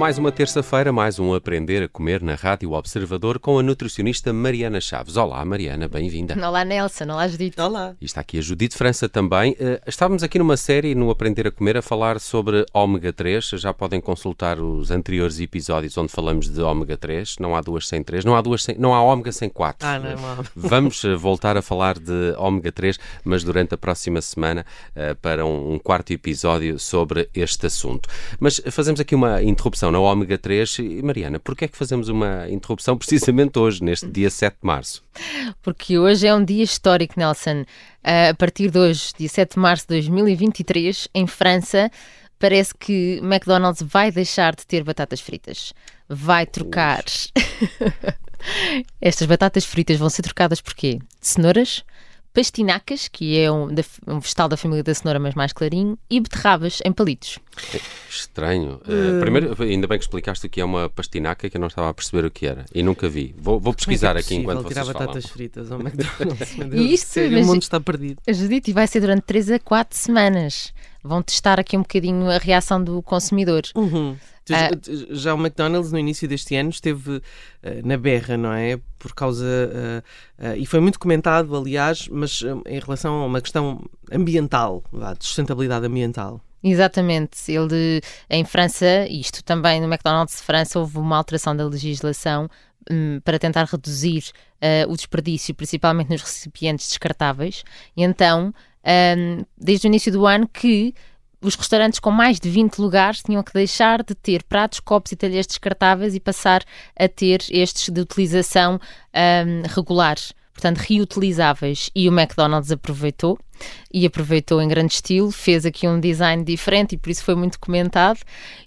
Mais uma terça-feira, mais um Aprender a Comer na Rádio Observador com a nutricionista Mariana Chaves. Olá, Mariana, bem-vinda. Olá, Nelson. Olá, Judite. Olá. E está aqui a Judite França também. Uh, estávamos aqui numa série no Aprender a Comer a falar sobre ômega 3. Já podem consultar os anteriores episódios onde falamos de ômega 3. Não há duas sem 3, não há, duas sem, não há ômega sem 4. Ah, não, não. Vamos uh, voltar a falar de ômega 3, mas durante a próxima semana uh, para um quarto episódio sobre este assunto. Mas fazemos aqui uma interrupção na ômega 3. E, Mariana, porquê é que fazemos uma interrupção precisamente hoje, neste dia 7 de março? Porque hoje é um dia histórico, Nelson. Uh, a partir de hoje, dia 7 de março de 2023, em França, parece que McDonald's vai deixar de ter batatas fritas. Vai trocar. Estas batatas fritas vão ser trocadas por quê? De cenouras, pastinacas, que é um, um, vegetal da família da cenoura, mas mais clarinho, e beterrabas em palitos. Estranho. Uh, primeiro, ainda bem que explicaste o que é uma pastinaca, que eu não estava a perceber o que era e nunca vi. Vou, vou pesquisar é aqui enquanto tirar vocês batatas falam. fritas ao McDonald's. E isto, Sério, mas- o mundo está perdido. Judite vai ser durante 3 a 4 semanas. Vão testar aqui um bocadinho a reação do consumidor. Uhum. Tu- Já o McDonald's no início deste ano esteve eh, na berra, não é? Por causa. eh, e foi muito comentado, aliás, mas em relação a uma questão ambiental, vá, de sustentabilidade ambiental. Exatamente. Ele, em França, isto também no McDonald's de França, houve uma alteração da legislação hum, para tentar reduzir o desperdício, principalmente nos recipientes descartáveis. E então, hum, desde o início do ano, que os restaurantes com mais de 20 lugares tinham que deixar de ter pratos, copos e talheres descartáveis e passar a ter estes de utilização hum, regular, portanto reutilizáveis. E o McDonald's aproveitou e aproveitou em grande estilo, fez aqui um design diferente e por isso foi muito comentado.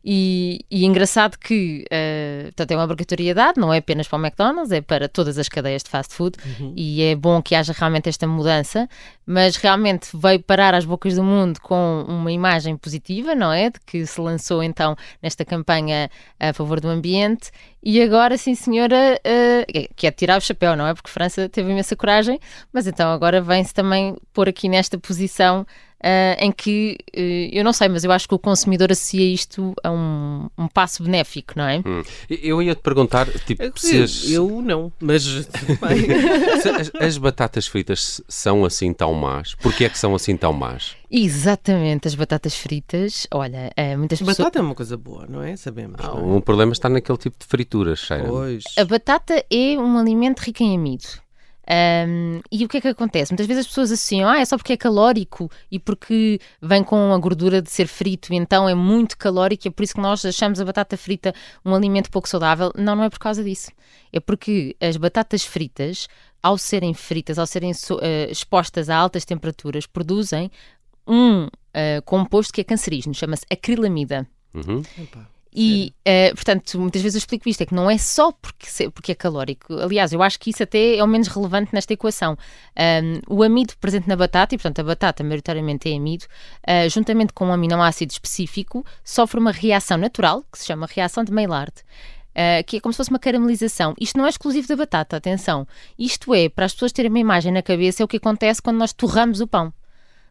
E, e engraçado que eh, portanto, é uma obrigatoriedade, não é apenas para o McDonald's, é para todas as cadeias de fast food e é bom que haja realmente esta mudança, mas realmente veio parar às bocas do mundo com uma imagem positiva, não é? De que se lançou então nesta campanha a favor do ambiente e agora, sim senhora, eh, que é tirar o chapéu, não é? Porque França teve imensa coragem, mas então agora vem-se também pôr aqui nesta posição ah, em que eh, eu não sei, mas eu acho que o consumidor associa isto a um, um passo benéfico, não é? Hum. Eu ia te perguntar, tipo, se as, Eu não, mas as- as batatas fritas são assim tão más. Porquê é que são assim tão más? Exatamente, as batatas fritas, olha, eh, muitas pessoas. Batata é uma coisa boa, não é? Sabemos. Ah, não é? o problema está naquele tipo de frituras, cheira Pois. A batata é um alimento rico em amido. Ahm, e o que é que acontece? Muitas vezes as pessoas associam, ah, é só porque é calórico e porque vem com a gordura de ser frito, e então é muito calórico, e é por isso que nós achamos a batata frita um alimento pouco saudável. Não, não é por causa disso. É porque as batatas fritas, ao serem fritas, ao serem so- eh, expostas a altas temperaturas, produzem um eh, composto que é cancerígeno, chama-se acrilamida. Uhum. Epá. E, eh, portanto, muitas vezes eu explico isto, é que não é só porque, porque é calórico. Aliás, eu acho que isso até é o menos relevante nesta equação. Ahm, o amido presente na batata, e portanto a batata maioritariamente é amido, ah, juntamente com um aminoácido específico, sofre uma reação natural, que se chama reação de Maillard. ah, que é como se fosse uma caramelização. Isto não é exclusivo da batata, atenção. Isto é, para as pessoas terem uma imagem na cabeça, é o que acontece quando nós torramos o pão.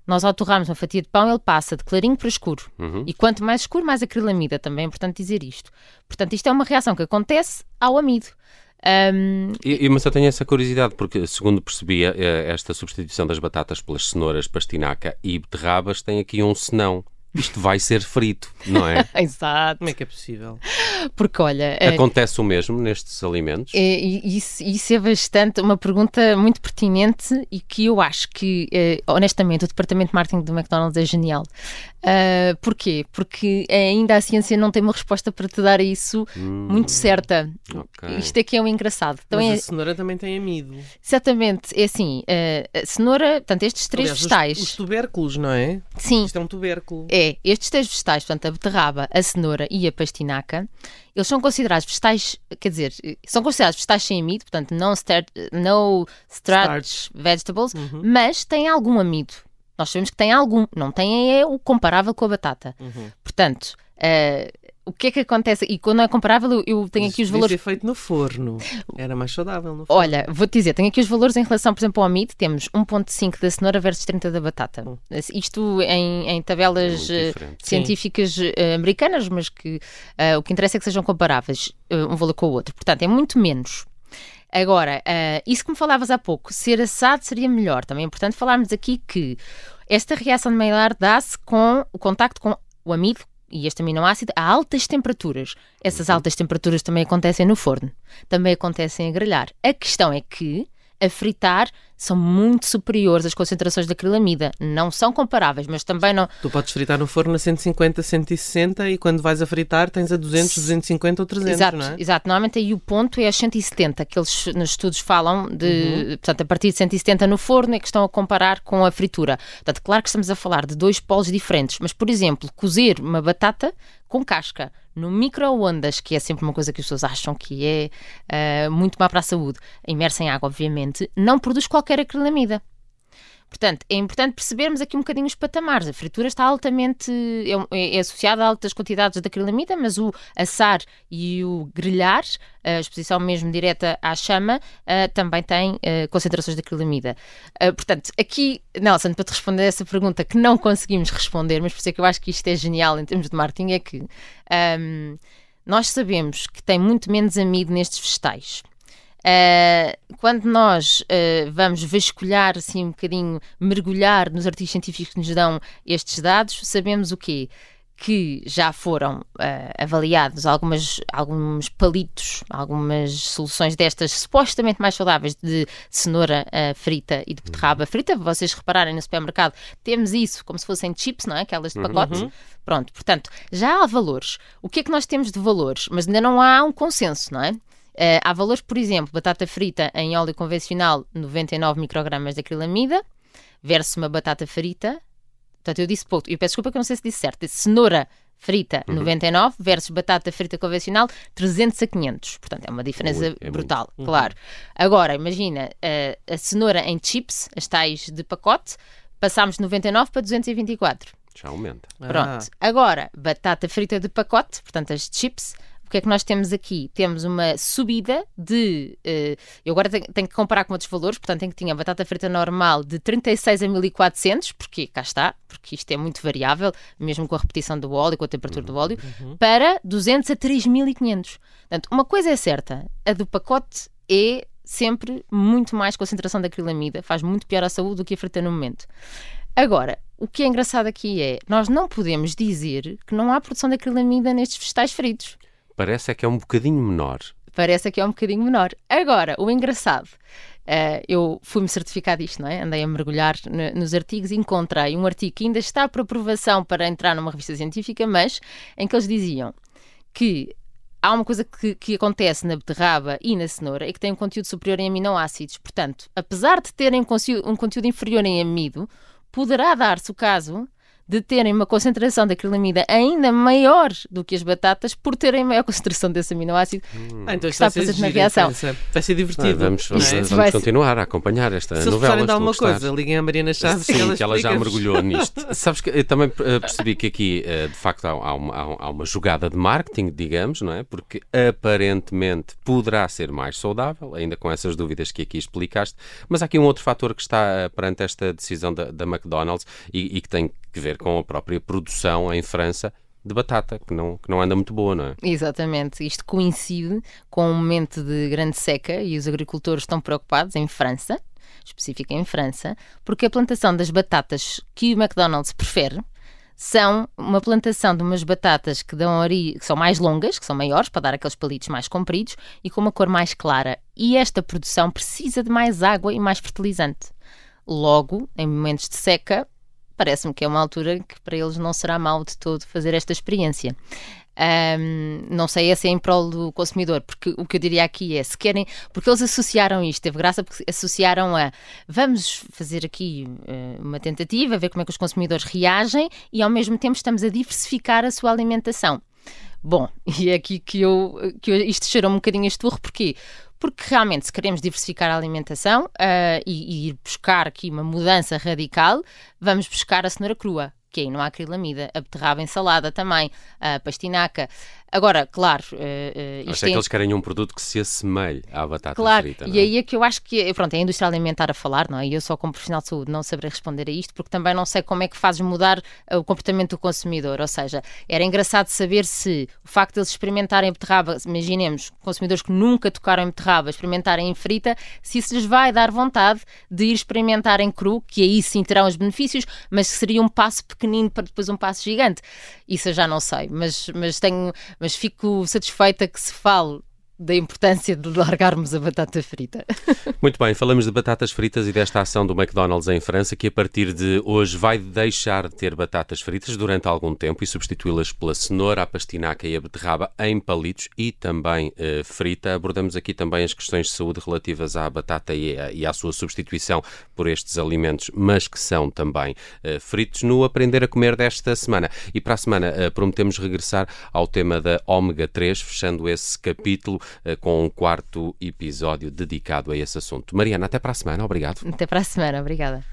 Nós, ao torrarmos uma fatia de pão, ele passa de clarinho para escuro. E quanto mais escuro, mais acrilamida. Também é importante dizer isto. Portanto, isto é uma reação que acontece ao amido. Ahm, E, mas eu tenho essa curiosidade, porque segundo percebia, eh, esta substituição das batatas pelas cenouras, pastinaca e beterrabas tem aqui um senão. Isto vai ser frito, não é? exato. Como é que é possível? Porque, olha, eh, Acontece o mesmo nestes alimentos? É, e isso, isso é bastante uma pergunta muito pertinente e que eu acho que, eh, honestamente, o departamento de marketing do McDonald's é genial. Ah, porquê? Porque ainda a ciência não tem uma resposta para te dar a isso muito certa. ok. Isto é que é o engraçado. Então, Mas é, a cenoura também tem amido. exatamente, é assim: a cenoura, portanto, estes três Aliás, os- vegetais. Os, tubérculos, não é? Sim, Isto é um tubérculo. é, estes três vegetais, portanto, a beterraba, a cenoura e a pastinaca, eles são considerados vegetais, quer dizer, são considerados vegetais sem amido, portanto, não star- no starch, vegetables, mas têm algum amido. Nós sabemos que têm algum, não têm é o comparável com a batata. Portanto, eh, o que é que acontece? E quando é comparável, eu tenho aqui os valores. ser feito no forno. Era mais saudável no forno. Olha, vou-te dizer, tenho aqui os valores em relação, por exemplo, ao amido. Temos 1,5 da cenoura versus 30 da batata. Hum. Isto em, em tabelas uh, científicas uh, americanas, mas que uh, o que interessa é que sejam comparáveis um valor com o outro. Portanto, é muito menos. Agora, isso que me falavas há pouco, ser assado seria melhor. Também é importante falarmos aqui que esta reação de Maillard dá-se com o contacto com o amido e este aminoácido a altas temperaturas. Essas uhum. altas temperaturas também acontecem no forno, também acontecem a grelhar. A questão é que a fritar são muito superiores às concentrações de acrilamida. Não são comparáveis, mas também não. Tu podes fritar no forno a 150, 160 e quando vais a fritar tens a 200, 250 ou 300, exato, não é? Exato, normalmente aí o ponto é a 170, que eles nos estudos falam de, uhum. portanto, a partir de 170 no forno é que estão a comparar com a fritura. Portanto, claro que estamos a falar de dois polos diferentes, mas, por exemplo, cozer uma batata com casca no micro-ondas, que é sempre uma coisa que as pessoas acham que é uh, muito má para a saúde, imersa em água, obviamente, não produz qualquer acrilamida. Portanto, é importante percebermos aqui um bocadinho os patamares. A fritura está altamente é, é associada a altas quantidades de acrilamida, mas o assar e o grelhar, a exposição mesmo direta à chama, uh, também tem uh, concentrações de acrilamida. Uh, portanto, aqui, Nelson, para te responder essa pergunta que não conseguimos responder, mas por isso é que eu acho que isto é genial em termos de marketing, é que um, nós sabemos que tem muito menos amido nestes vegetais. Uh, quando nós uh, vamos vasculhar assim um bocadinho, mergulhar nos artigos científicos que nos dão estes dados, sabemos o quê? Que já foram uh, avaliados algumas, alguns palitos, algumas soluções destas supostamente mais saudáveis de cenoura frita e de beterraba frita. Vocês repararem no supermercado, temos isso como se fossem chips, não é? Aquelas de uhum. pacote. Uhum. Pronto, portanto, já há valores. O que é que nós temos de valores? Mas ainda não há um consenso, não é? Uh, há valores, por exemplo, batata frita em óleo convencional, 99 microgramas de acrilamida, versus uma batata frita. Portanto, eu disse pouco, eu peço desculpa que eu não sei se disse certo. Disse cenoura frita, uhum. 99, versus batata frita convencional, 300 a 500. Portanto, é uma diferença Ui, é brutal, muito. Uhum. claro. Agora, imagina, uh, a cenoura em chips, as tais de pacote, passámos de 99 para 224. Já aumenta. Pronto. Ah. Agora, batata frita de pacote, portanto, as chips, que é que nós temos aqui? Temos uma subida de. Uh, eu agora tenho, tenho, que comparar com outros valores, portanto, tenho que tinha batata frita normal de 36 a 1400, porque cá está, porque isto é muito variável, mesmo com a repetição do óleo, com a temperatura do óleo, uhum. para 200 a 3500. Portanto, uma coisa é certa, a do pacote é sempre muito mais concentração de acrilamida, faz muito pior à saúde do que a frita no momento. Agora, o que é engraçado aqui é, nós não podemos dizer que não há produção de acrilamida nestes vegetais fritos. Parece é que é um bocadinho menor. Parece que é um bocadinho menor. Agora, o engraçado, uh, eu fui-me certificar disto, não é? Andei a mergulhar nos artigos e encontrei um artigo que ainda está por aprovação para entrar numa revista científica, mas em que eles diziam que há uma coisa que, que, acontece na beterraba e na cenoura e que tem um conteúdo superior em aminoácidos. Portanto, apesar de terem um conteúdo inferior em amido, poderá dar-se o caso de terem uma concentração de acrilamida ainda maior do que as batatas por terem maior concentração desse aminoácido hum. ah, então que está presente na reação. Vai ser divertido. Ah, vamos, vamos, é? vamos continuar a acompanhar esta Se novela. Se de alguma coisa, liguem a Mariana Chaves Sim, que ela, que ela já mergulhou nisto. Sabes que eu também eh, percebi que aqui, eh, de facto, há uma, há uma jogada de marketing, digamos, não é? Porque aparentemente poderá ser mais saudável, ainda com essas dúvidas que aqui explicaste, mas há aqui um outro fator que está perante esta decisão da, da McDonald's e, e que tem que ver com a própria produção em França de batata, que não, que não anda muito boa, não é? Exatamente. Isto coincide com um momento de grande seca e os agricultores estão preocupados em França, específica em França, porque a plantação das batatas que o McDonald's prefere são uma plantação de umas batatas que dão ori... que são mais longas, que são maiores, para dar aqueles palitos mais compridos e com uma cor mais clara. E esta produção precisa de mais água e mais fertilizante. Logo, em momentos de seca, parece-me que é uma altura que para eles não será mal de todo fazer esta experiência. Um, não sei se é em prol do consumidor, porque o que eu diria aqui é se querem, porque eles associaram isto, teve graça porque associaram a vamos fazer aqui uh, uma tentativa, ver como é que os consumidores reagem e ao mesmo tempo estamos a diversificar a sua alimentação. Bom, e é aqui que eu, que eu, isto cheirou um bocadinho este burro, porquê? Porque realmente, se queremos diversificar a alimentação uh, e, e, ir buscar aqui uma mudança radical, vamos buscar a cenoura crua. Que aí não há acrilamida. A beterraba em salada também, a pastinaca. Agora, claro. Uh, uh, isto é que eles querem um produto que se assemelhe à batata claro, frita. Claro, é? e aí é que eu acho que. Pronto, é a indústria alimentar a falar, não é? E eu, só como profissional de saúde, não saberei responder a isto, porque também não sei como é que fazes mudar o comportamento do consumidor. Ou seja, era engraçado saber se o facto de eles experimentarem beterraba, imaginemos consumidores que nunca tocaram em beterraba, experimentarem em frita, se isso lhes vai dar vontade de ir experimentar em cru, que aí sim terão os benefícios, mas seria um passo pequenino para depois um passo gigante. Isso eu já não sei, mas, mas tenho mas fico satisfeita que se fale da importância de largarmos a batata frita. Muito bem, falamos de batatas fritas e desta ação do McDonald's em França, que a partir de hoje vai deixar de ter batatas fritas durante algum tempo e substituí-las pela cenoura, a pastinaca e a beterraba em palitos e também eh, frita. Abordamos aqui também as questões de saúde relativas à batata e, e à sua substituição por estes alimentos, mas que são também eh, fritos, no Aprender a Comer desta semana. E para a semana eh, prometemos regressar ao tema da ômega 3, fechando esse capítulo com um quarto episódio dedicado a esse assunto. Mariana, até para a semana. Obrigado. Até para a semana. Obrigada.